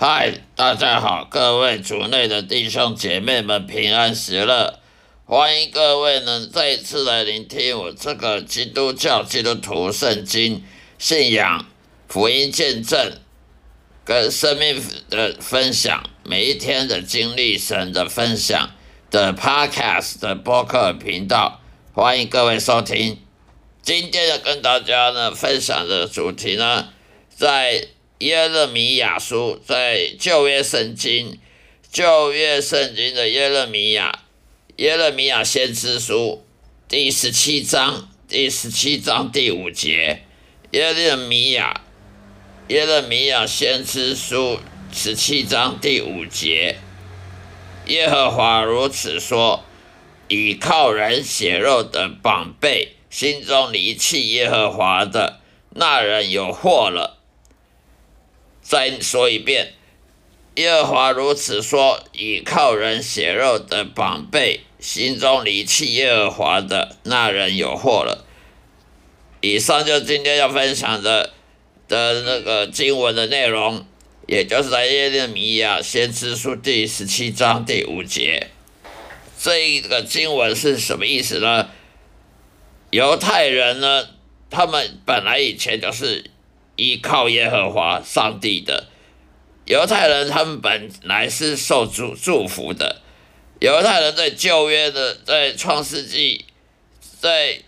嗨，大家好，各位主内的弟兄姐妹们平安喜乐，欢迎各位呢再次来聆听我这个基督教基督徒圣经信仰福音见证跟生命的分享，每一天的经历神的分享的 Podcast 的播客频道，欢迎各位收听。今天要跟大家呢分享的主题呢，在。耶勒米亚书在旧约圣经，旧约圣经的耶勒米亚，耶勒米亚先知书第十七章，第十七章第五节，耶勒米亚，耶勒米亚先知书十七章第五节，耶和华如此说：倚靠人血肉的宝贝，心中离弃耶和华的那人有祸了。再说一遍，耶和华如此说：倚靠人血肉的宝贝，心中离弃耶和华的那人有祸了。以上就今天要分享的的那个经文的内容，也就是在耶利米亚先知书第十七章第五节。这一个经文是什么意思呢？犹太人呢，他们本来以前就是。依靠耶和华上帝的犹太人，他们本来是受祝祝福的。犹太人在旧约的，在创世纪，在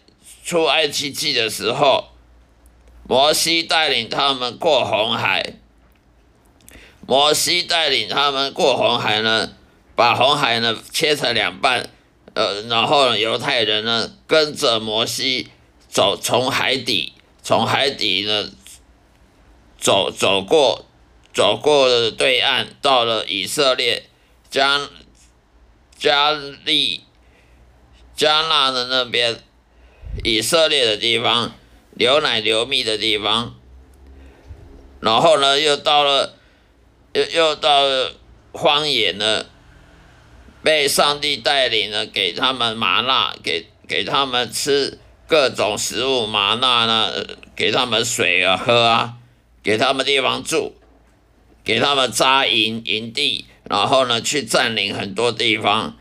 出埃及记的时候，摩西带领他们过红海。摩西带领他们过红海呢，把红海呢切成两半，呃，然后犹太人呢跟着摩西走，从海底，从海底呢。走走过，走过了对岸，到了以色列加加利加纳的那边，以色列的地方，流奶流蜜的地方。然后呢，又到了，又又到了荒野呢，被上帝带领呢，给他们麻辣，给给他们吃各种食物，麻辣呢，给他们水啊喝啊。给他们地方住，给他们扎营营地，然后呢，去占领很多地方，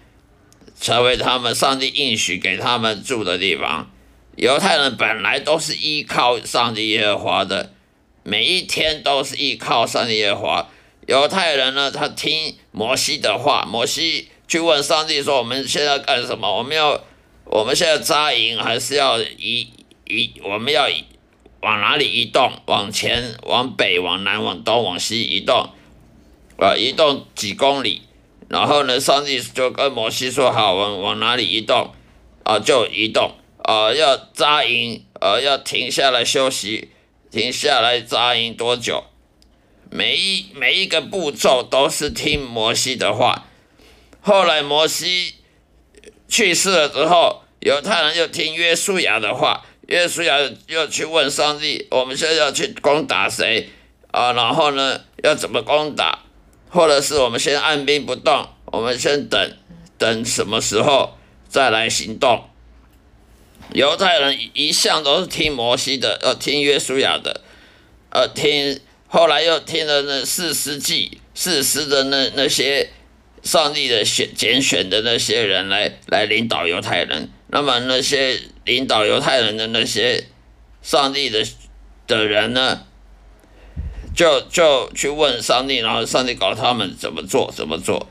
成为他们上帝应许给他们住的地方。犹太人本来都是依靠上帝耶和华的，每一天都是依靠上帝耶和华。犹太人呢，他听摩西的话，摩西去问上帝说：“我们现在干什么？我们要，我们现在扎营，还是要移移？我们要？”往哪里移动？往前、往北、往南、往东、往西移动，啊，移动几公里，然后呢，上帝就跟摩西说：“好，往往哪里移动？啊，就移动。啊，要扎营，呃，要停下来休息，停下来扎营多久？每一每一个步骤都是听摩西的话。后来摩西去世了之后，犹太人又听约书亚的话。”耶稣要要去问上帝，我们现在要去攻打谁啊？然后呢，要怎么攻打？或者是我们先按兵不动，我们先等等什么时候再来行动？犹太人一向都是听摩西的，要听约书亚的，呃，听后来又听了那四世纪四世的那那些上帝的选拣选的那些人来来领导犹太人，那么那些。领导犹太人的那些上帝的的人呢，就就去问上帝，然后上帝告诉他们怎么做，怎么做。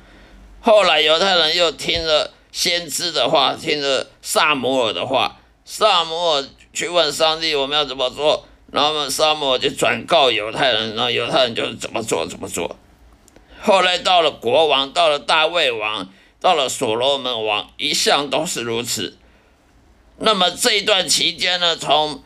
后来犹太人又听了先知的话，听了萨摩尔的话，萨摩尔去问上帝我们要怎么做，然后，萨摩尔就转告犹太人，然后犹太人就怎么做怎么做。后来到了国王，到了大卫王，到了所罗门王，一向都是如此。那么这一段期间呢，从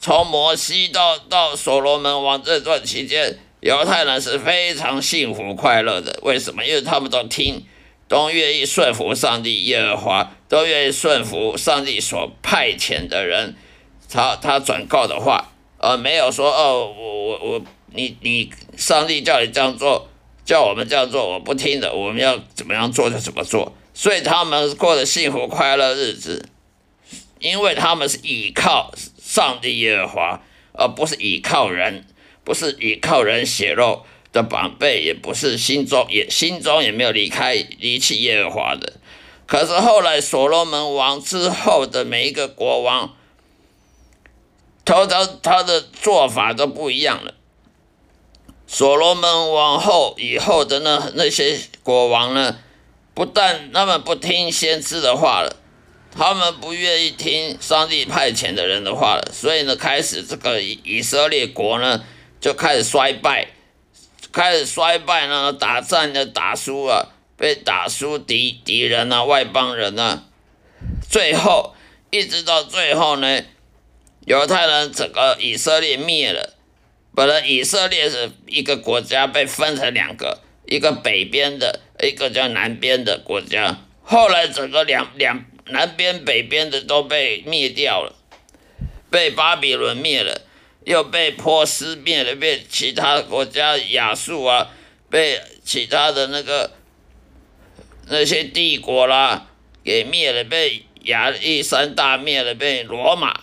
从摩西到到所罗门王这段期间，犹太人是非常幸福快乐的。为什么？因为他们都听，都愿意顺服上帝耶和华，都愿意顺服上帝所派遣的人，他他转告的话，而没有说哦，我我我，你你上帝叫你这样做，叫我们这样做，我不听的，我们要怎么样做就怎么做。所以他们过得幸福快乐日子。因为他们是倚靠上帝耶和华，而不是倚靠人，不是倚靠人血肉，的宝贝，也不是心中也心中也没有离开离弃耶和华的。可是后来所罗门王之后的每一个国王，他他他的做法都不一样了。所罗门王后以后的那那些国王呢，不但他们不听先知的话了，他们不愿意听上帝派遣的人的话了，所以呢，开始这个以色列国呢就开始衰败，开始衰败呢，打仗就打输了。被打输敌敌人啊，外邦人啊，最后一直到最后呢，犹太人整个以色列灭了。本来以色列是一个国家，被分成两个，一个北边的，一个叫南边的国家。后来整个两两南边北边的都被灭掉了，被巴比伦灭了，又被波斯灭了，被其他国家亚述啊，被其他的那个。那些帝国啦，给灭了，被亚历山大灭了，被罗马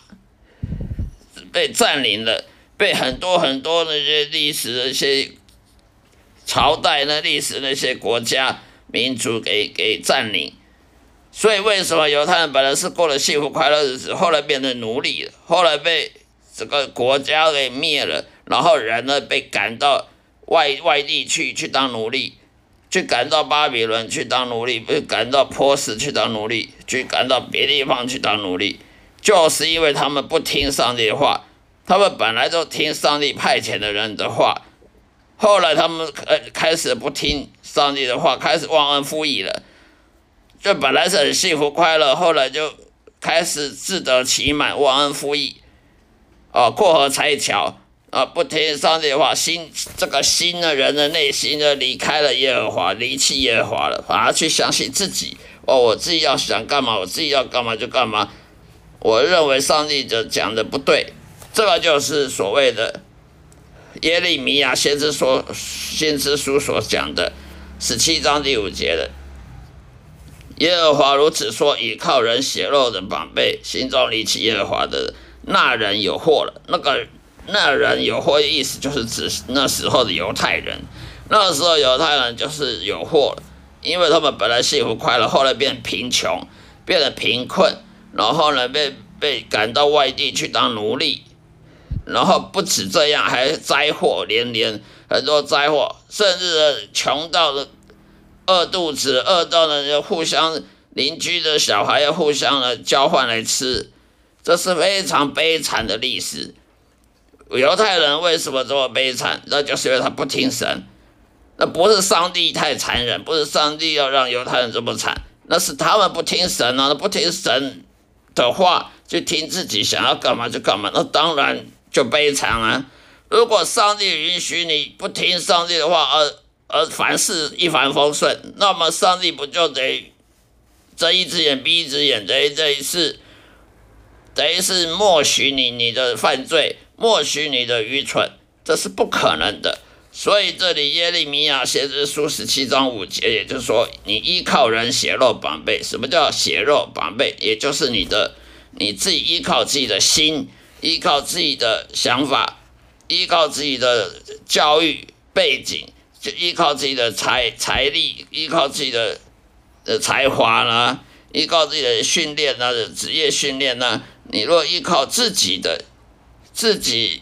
被占领了，被很多很多那些历史那些朝代那历史那些国家民族给给占领。所以为什么犹太人本来是过了幸福快乐日子，后来变成奴隶，后来被这个国家给灭了，然后人呢被赶到外外地去去当奴隶。去赶到巴比伦去当奴隶，被赶到波斯去当奴隶，去赶到别地方去当奴隶，就是因为他们不听上帝的话。他们本来都听上帝派遣的人的话，后来他们开开始不听上帝的话，开始忘恩负义了。就本来是很幸福快乐，后来就开始自得其满，忘恩负义，哦，过河拆桥。啊！不听上帝的话，心这个新的人的内心呢，离开了耶和华，离弃耶和华了，反而去相信自己。哦，我自己要想干嘛，我自己要干嘛就干嘛。我认为上帝就讲的不对，这个就是所谓的耶利米亚先知说先知书所讲的十七章第五节的。耶和华如此说：倚靠人血肉的宝贝，心中离弃耶和华的那人有祸了。那个。那人有祸意思，就是指那时候的犹太人。那时候犹太人就是有祸了，因为他们本来幸福快乐，后来变贫穷，变得贫困，然后呢被被赶到外地去当奴隶，然后不止这样，还灾祸连连，很多灾祸，甚至穷到了饿肚子，饿到了要互相邻居的小孩要互相的交换来吃，这是非常悲惨的历史。犹太人为什么这么悲惨？那就是因为他不听神。那不是上帝太残忍，不是上帝要让犹太人这么惨，那是他们不听神啊！不听神的话，就听自己想要干嘛就干嘛，那当然就悲惨啊！如果上帝允许你不听上帝的话，而而凡事一帆风顺，那么上帝不就得睁一只眼闭一只眼，等于这一次等于是默许你你的犯罪。默许你的愚蠢，这是不可能的。所以这里耶利米亚先知书十七章五节，也就是说，你依靠人血肉宝贝。什么叫血肉宝贝？也就是你的你自己依靠自己的心，依靠自己的想法，依靠自己的教育背景，就依靠自己的财财力，依靠自己的的才华呢，依靠自己的训练呢，职业训练呢。你若依靠自己的。自己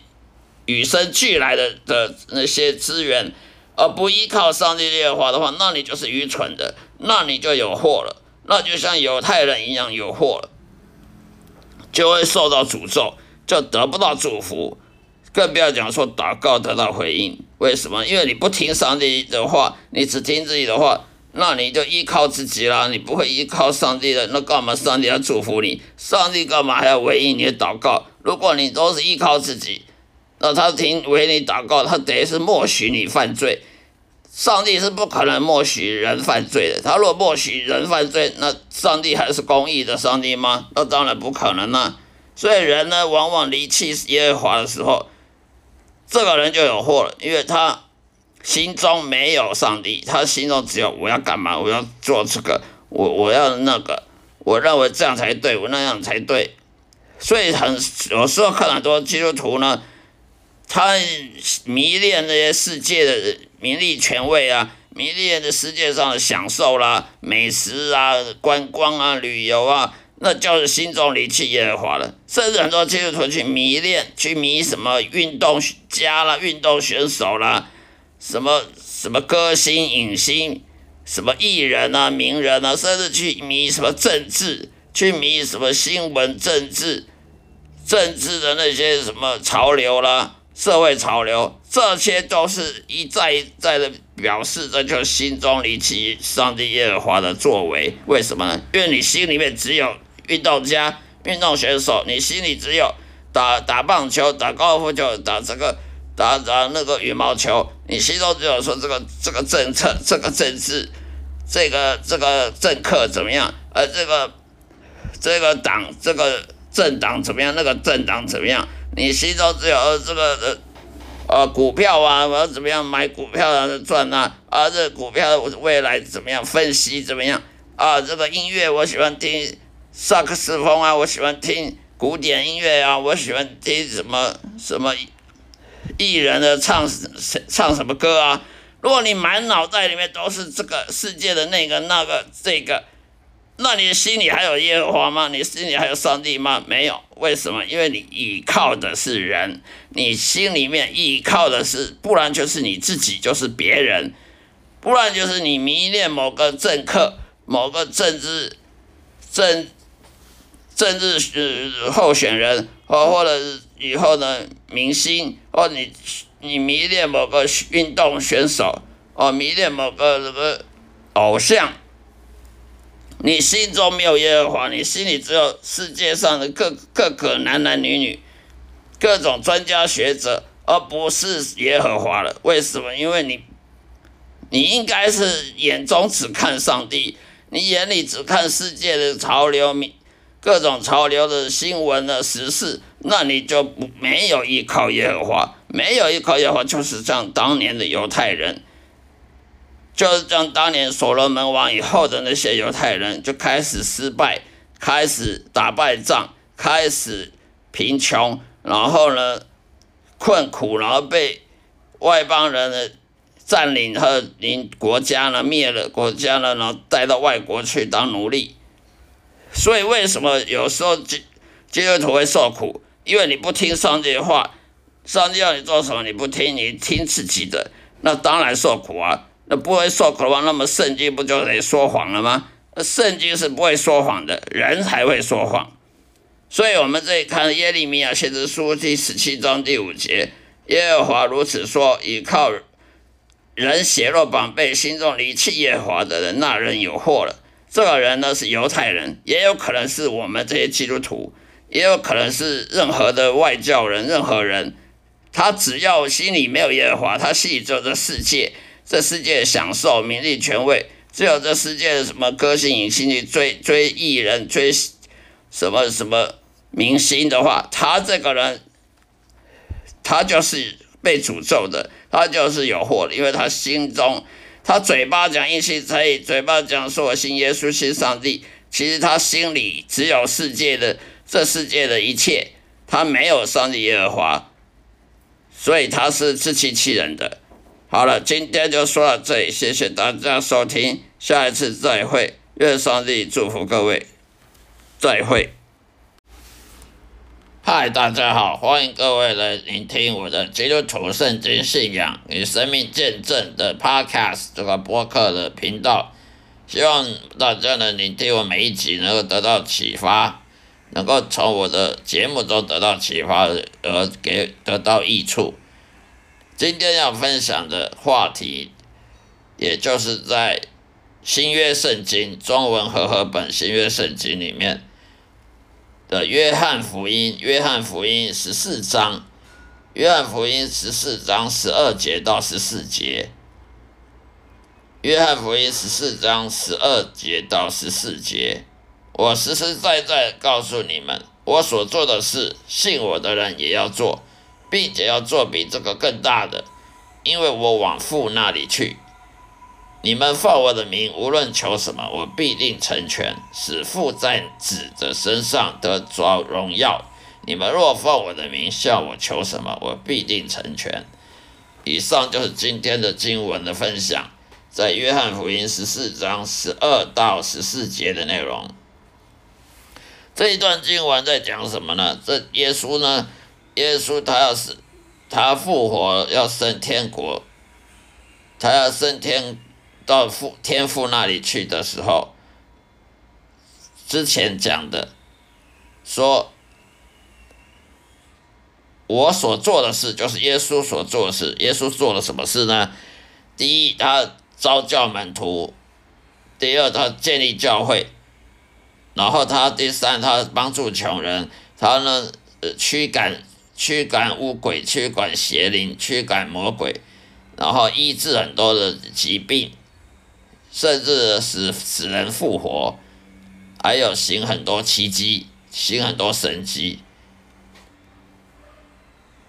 与生俱来的的那些资源，而不依靠上帝耶和华的话，那你就是愚蠢的，那你就有祸了，那就像犹太人一样有祸了，就会受到诅咒，就得不到祝福，更不要讲说祷告得到回应。为什么？因为你不听上帝的话，你只听自己的话，那你就依靠自己了，你不会依靠上帝的，那干嘛上帝要祝福你？上帝干嘛还要回应你的祷告？如果你都是依靠自己，那他听为你祷告，他等于是默许你犯罪。上帝是不可能默许人犯罪的。他若默许人犯罪，那上帝还是公义的上帝吗？那当然不可能了。所以人呢，往往离弃耶和华的时候，这个人就有祸了，因为他心中没有上帝，他心中只有我要干嘛，我要做这个，我我要那个，我认为这样才对，我那样才对。所以很有时候看很多基督徒呢，他迷恋那些世界的名利权位啊，迷恋的世界上的享受啦、美食啊、观光啊、旅游啊，那就是心中离弃耶和华了。甚至很多基督徒去迷恋，去迷什么运动家啦、运动选手啦，什么什么歌星、影星，什么艺人啊、名人啊，甚至去迷什么政治，去迷什么新闻、政治。政治的那些什么潮流啦，社会潮流，这些都是一再一再的表示，这就是心中离奇上帝耶和华的作为。为什么呢？因为你心里面只有运动家、运动选手，你心里只有打打棒球、打高尔夫球、打这个打打那个羽毛球，你心中只有说这个这个政策、这个政治、这个这个政客怎么样？而这个这个党这个。政党怎么样？那个政党怎么样？你心中只有这个呃呃股票啊，我要怎么样买股票啊赚啊？啊，这股票未来怎么样？分析怎么样？啊，这个音乐我喜欢听萨克斯风啊，我喜欢听古典音乐啊，我喜欢听什么什么艺人的唱唱什么歌啊？如果你满脑袋里面都是这个世界的那个那个这个。那你心里还有耶和华吗？你心里还有上帝吗？没有，为什么？因为你依靠的是人，你心里面依靠的是，不然就是你自己，就是别人，不然就是你迷恋某个政客、某个政治政政治候选人，或或者以后的明星，或你你迷恋某个运动选手，哦，迷恋某个什么偶像。你心中没有耶和华，你心里只有世界上的各各个男男女女，各种专家学者，而不是耶和华了。为什么？因为你，你应该是眼中只看上帝，你眼里只看世界的潮流、各种潮流的新闻的时事，那你就不没有依靠耶和华，没有依靠耶和华，就是像当年的犹太人。就是像当年所罗门王以后的那些犹太人，就开始失败，开始打败仗，开始贫穷，然后呢困苦，然后被外邦人的占领和领国家呢灭了国家呢，然后带到外国去当奴隶。所以为什么有时候基基督徒会受苦？因为你不听上帝的话，上帝要你做什么你不听，你听自己的，那当然受苦啊。那不会受苦的话，那么圣经不就得说谎了吗？那圣经是不会说谎的，人才会说谎。所以，我们这里看耶利米亚先知书第十七章第五节，耶和华如此说：倚靠人血肉绑被心中离弃耶和华的人，那人有祸了。这个人呢是犹太人，也有可能是我们这些基督徒，也有可能是任何的外教人，任何人，他只要心里没有耶和华，他心里只有这世界。这世界享受名利权位，只有这世界什么歌星影星去追追艺人追什么什么明星的话，他这个人他就是被诅咒的，他就是有祸的，因为他心中他嘴巴讲一心才以，嘴巴讲说我信耶稣信上帝，其实他心里只有世界的这世界的一切，他没有上帝耶和华，所以他是自欺欺人的。好了，今天就说到这里，谢谢大家收听，下一次再会，愿上帝祝福各位，再会。嗨，大家好，欢迎各位来聆听我的基督徒圣经信仰与生命见证的 Podcast 这个播客的频道，希望大家能聆听我每一集，能够得到启发，能够从我的节目中得到启发，而给得到益处。今天要分享的话题，也就是在新约圣经中文和合本新约圣经里面的约翰福音，约翰福音十四章，约翰福音十四章十二节到十四节，约翰福音十四章十二节到十四节，我实实在在告诉你们，我所做的事，信我的人也要做。并且要做比这个更大的，因为我往父那里去。你们奉我的名，无论求什么，我必定成全，使父在子的身上得着荣耀。你们若奉我的名向我求什么，我必定成全。以上就是今天的经文的分享，在约翰福音十四章十二到十四节的内容。这一段经文在讲什么呢？这耶稣呢？耶稣他要是他复活要升天国，他要升天到父天父那里去的时候，之前讲的说，我所做的事就是耶稣所做的事。耶稣做了什么事呢？第一，他招教门徒；第二，他建立教会。然后他第三，他帮助穷人，他呢，驱赶驱赶巫鬼，驱赶邪灵，驱赶魔鬼，然后医治很多的疾病，甚至使使人复活，还有行很多奇迹，行很多神迹，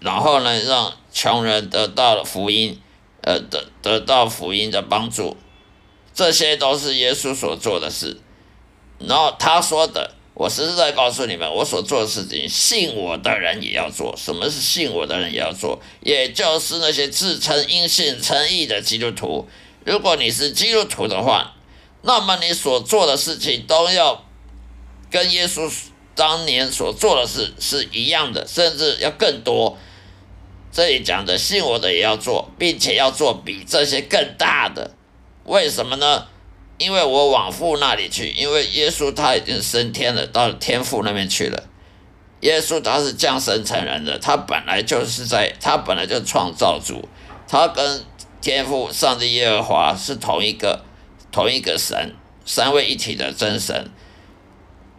然后呢，让穷人得到了福音，呃，得得到福音的帮助，这些都是耶稣所做的事。然后他说的，我实实在告诉你们，我所做的事情，信我的人也要做。什么是信我的人也要做？也就是那些自称因信称义的基督徒。如果你是基督徒的话，那么你所做的事情都要跟耶稣当年所做的事是一样的，甚至要更多。这里讲的信我的也要做，并且要做比这些更大的。为什么呢？因为我往父那里去，因为耶稣他已经升天了，到天父那边去了。耶稣他是降生成人的，他本来就是在，他本来就创造主，他跟天父上帝耶和华是同一个同一个神，三位一体的真神。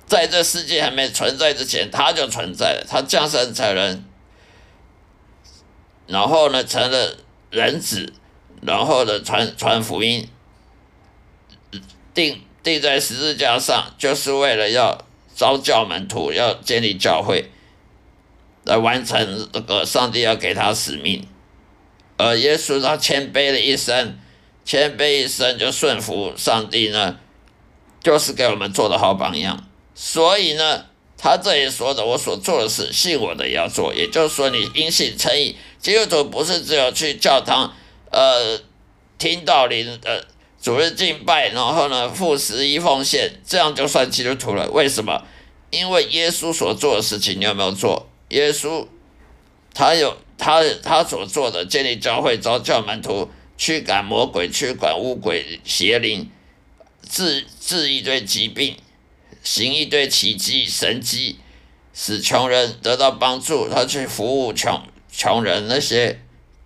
在这世界还没存在之前，他就存在了，他降生成人，然后呢成了人子，然后呢传传福音。钉钉在十字架上，就是为了要招教门徒，要建立教会，来完成这个上帝要给他使命。呃耶稣他谦卑了一生，谦卑一生就顺服上帝呢，就是给我们做的好榜样。所以呢，他这里说的，我所做的事，信我的也要做。也就是说，你因信称义，基督徒不是只有去教堂，呃，听道理呃。主日敬拜，然后呢，付十一奉献，这样就算基督徒了。为什么？因为耶稣所做的事情，你有没有做？耶稣他有他他所做的，建立教会、招教门徒、驱赶魔鬼、驱赶巫鬼、邪灵、治治一堆疾病、行一堆奇迹神迹，使穷人得到帮助。他去服务穷穷人那些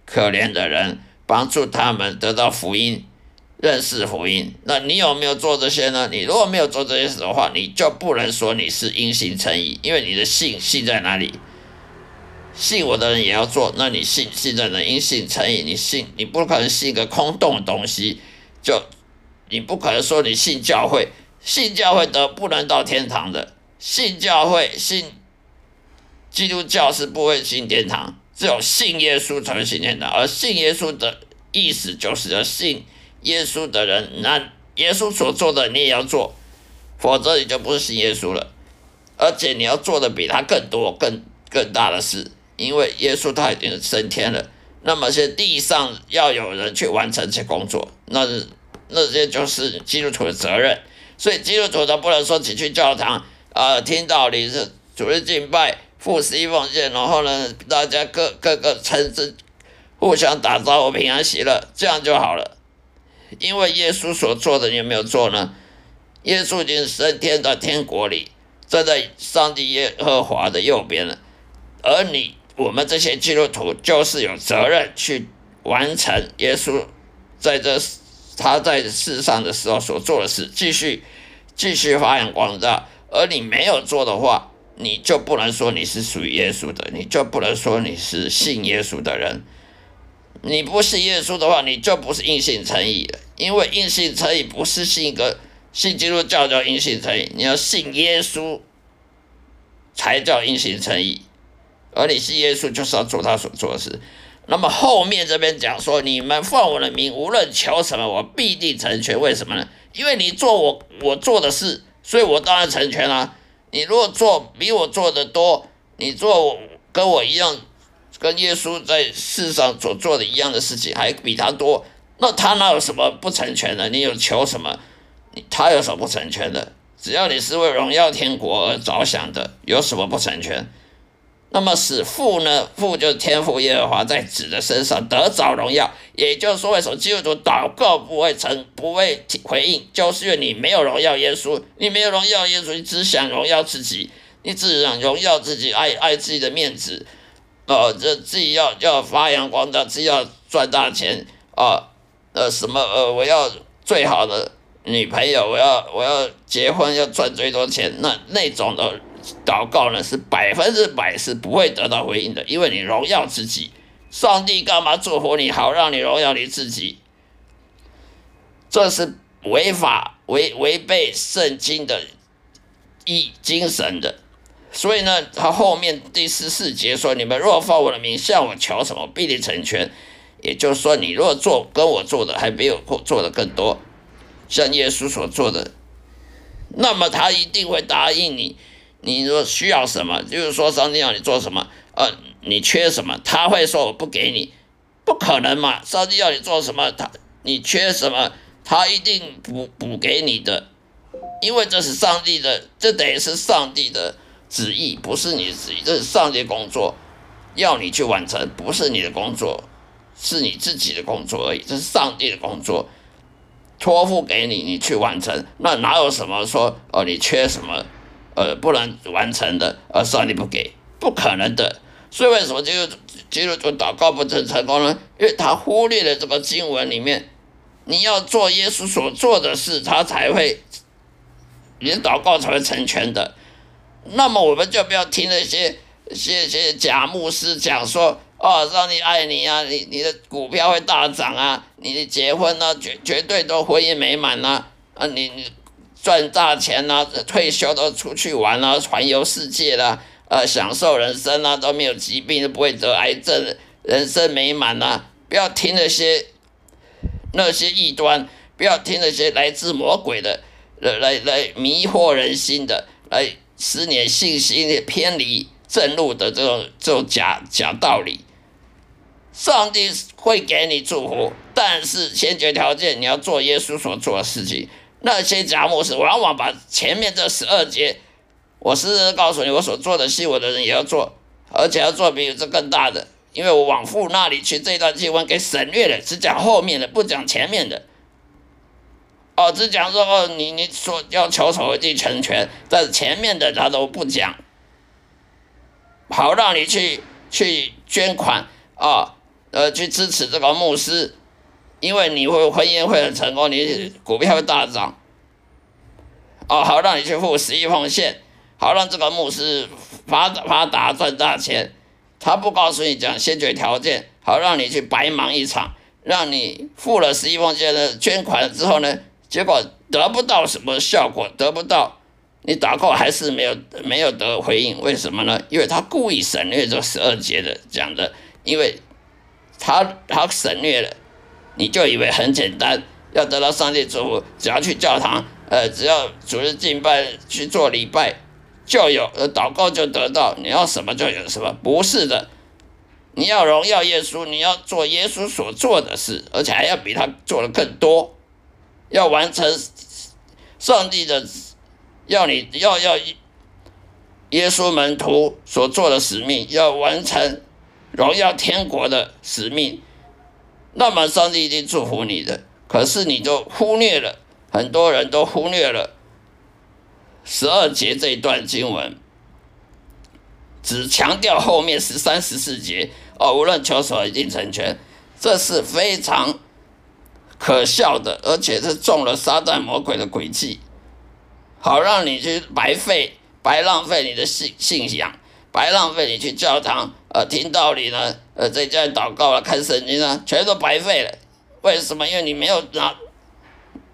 可怜的人，帮助他们得到福音。认识福音，那你有没有做这些呢？你如果没有做这些事的话，你就不能说你是因信称义，因为你的信信在哪里？信我的人也要做，那你信信在人？因信称义，你信你不可能信一个空洞的东西，就你不可能说你信教会，信教会得不能到天堂的，信教会信基督教是不会进天堂，只有信耶稣才会进天堂，而信耶稣的意思就是要信。耶稣的人，那耶稣所做的你也要做，否则你就不是信耶稣了。而且你要做的比他更多、更更大的事，因为耶稣他已经升天了。那么，在地上要有人去完成这工作，那那些就是基督徒的责任。所以基督徒他不能说只去教堂啊，听道理是主日敬拜、付十一奉献，然后呢，大家各各个称之，互相打招呼、平安喜乐，这样就好了。因为耶稣所做的，你有没有做呢？耶稣已经升天到天国里，站在上帝耶和华的右边了。而你，我们这些基督徒，就是有责任去完成耶稣在这他在世上的时候所做的事，继续继续发扬光大。而你没有做的话，你就不能说你是属于耶稣的，你就不能说你是信耶稣的人。你不信耶稣的话，你就不是硬信诚意了。因为硬信诚意不是信一个信基督教叫硬信诚意，你要信耶稣才叫硬性诚意。而你信耶稣就是要做他所做的事。那么后面这边讲说，你们奉我的名无论求什么，我必定成全。为什么呢？因为你做我我做的事，所以我当然成全了。你如果做比我做的多，你做跟我一样。跟耶稣在世上所做的一样的事情，还比他多，那他哪有什么不成全的？你有求什么？你他有什么不成全的？只要你是为荣耀天国而着想的，有什么不成全？那么使父呢？父就是天父耶和华在子的身上得着荣耀，也就是说，为什么基督徒祷告不会成，不会回应，就是因为你没有荣耀耶稣，你没有荣耀耶稣，你只想荣耀自己，你只想荣耀自己，爱爱自己的面子，呃，这自己要要发扬光大，自己要赚大钱啊，呃，什么呃，我要最好的女朋友，我要我要结婚，要赚最多钱，那那种的。祷告呢是百分之百是不会得到回应的，因为你荣耀自己，上帝干嘛祝福你好让你荣耀你自己？这是违法违违背圣经的意精神的。所以呢，他后面第十四节说：“你们若奉我的名向我求什么，必定成全。”也就是说，你若做跟我做的还没有做的更多，像耶稣所做的，那么他一定会答应你。你说需要什么，就是说上帝要你做什么，呃，你缺什么，他会说我不给你，不可能嘛？上帝要你做什么，他你缺什么，他一定补补给你的，因为这是上帝的，这等于是上帝的旨意，不是你的旨意，这是上帝工作，要你去完成，不是你的工作，是你自己的工作而已，这是上帝的工作，托付给你，你去完成，那哪有什么说哦，你缺什么？呃，不能完成的，而上帝不给，不可能的。所以为什么就基督徒祷告不成成功呢？因为他忽略了这个经文里面，你要做耶稣所做的事，他才会，你的祷告才会成全的。那么我们就不要听那些些些假牧师讲说，哦，上帝爱你啊，你你的股票会大涨啊，你的结婚呢绝绝对都婚姻美满呐，啊，你你。赚大钱呐，退休都出去玩啊，环游世界啦，呃，享受人生啊，都没有疾病，都不会得癌症，人生美满呐！不要听那些那些异端，不要听那些来自魔鬼的，来来来迷惑人心的，来使你信心偏离正路的这种这种假假道理。上帝会给你祝福，但是先决条件你要做耶稣所做的事情。那些假牧师往往把前面这十二节，我是告诉你，我所做的戏，我的人也要做，而且要做比这更大的，因为我往父那里去，这段经文给省略了，只讲后面的，不讲前面的。哦，只讲说哦，你你说要求守地成全，但是前面的他都不讲，好让你去去捐款啊，呃，去支持这个牧师。因为你会婚姻会很成功，你股票会大涨，哦，好让你去付十亿奉献，好让这个牧师发发达赚大钱。他不告诉你讲先决条件，好让你去白忙一场，让你付了十亿奉献的捐款之后呢，结果得不到什么效果，得不到，你祷告还是没有没有得回应，为什么呢？因为他故意省略这十二节的讲的，因为他他省略了。你就以为很简单，要得到上帝祝福，只要去教堂，呃，只要主日敬拜去做礼拜，就有，呃，祷告就得到，你要什么就有什么，不是的，你要荣耀耶稣，你要做耶稣所做的事，而且还要比他做的更多，要完成上帝的，要你要要耶稣门徒所做的使命，要完成荣耀天国的使命。那么上帝一定祝福你的，可是你就忽略了，很多人都忽略了十二节这一段经文，只强调后面十三、十四节哦，无论求什么一定成全，这是非常可笑的，而且是中了撒旦魔鬼的诡计，好让你去白费、白浪费你的信信仰，白浪费你去教堂。呃，听道理呢，呃，在家祷告了，看圣经啊，全都白费了。为什么？因为你没有拿，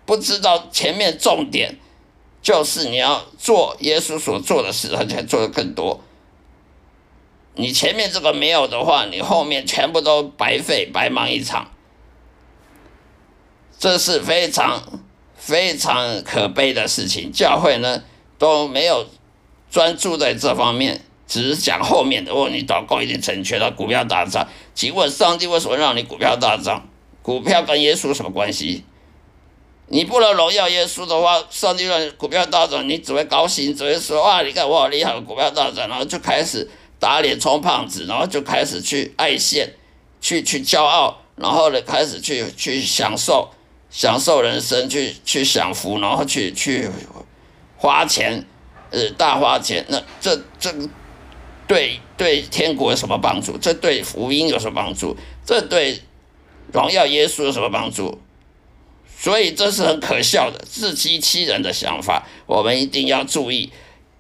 不知道前面重点，就是你要做耶稣所做的事，而且做的更多。你前面这个没有的话，你后面全部都白费，白忙一场。这是非常非常可悲的事情。教会呢都没有专注在这方面。只是讲后面的哦，你祷告一定成全了，股票大涨。请问上帝为什么让你股票大涨？股票跟耶稣什么关系？你不能荣耀耶稣的话，上帝让你股票大涨，你只会高兴，只会说哇，你看我好厉害，股票大涨，然后就开始打脸充胖子，然后就开始去爱现，去去骄傲，然后呢开始去去享受享受人生，去去享福，然后去去花钱，呃，大花钱，那这这。对对，天国有什么帮助？这对福音有什么帮助？这对荣耀耶稣有什么帮助？所以这是很可笑的、自欺欺人的想法。我们一定要注意，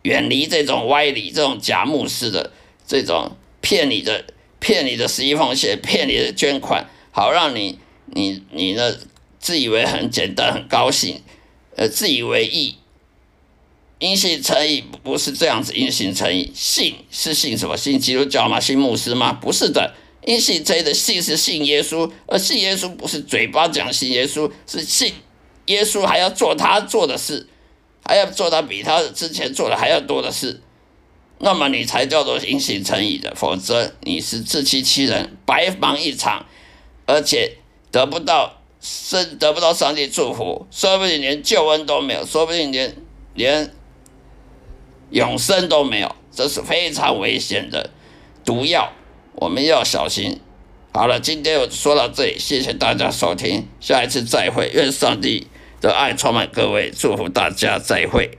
远离这种歪理、这种假牧师的这种骗你的、骗你的十一奉献、骗你的捐款，好让你你你呢自以为很简单、很高兴，呃，自以为意。因信诚意不是这样子，因信诚意，信是信什么？信基督教吗？信牧师吗？不是的，因信这的信是信耶稣，而信耶稣不是嘴巴讲信耶稣，是信耶稣还要做他做的事，还要做他比他之前做的还要多的事，那么你才叫做因信诚意的，否则你是自欺欺人，白忙一场，而且得不到生得不到上帝祝福，说不定连救恩都没有，说不定连连。永生都没有，这是非常危险的毒药，我们要小心。好了，今天我说到这里，谢谢大家收听，下一次再会，愿上帝的爱充满各位，祝福大家，再会。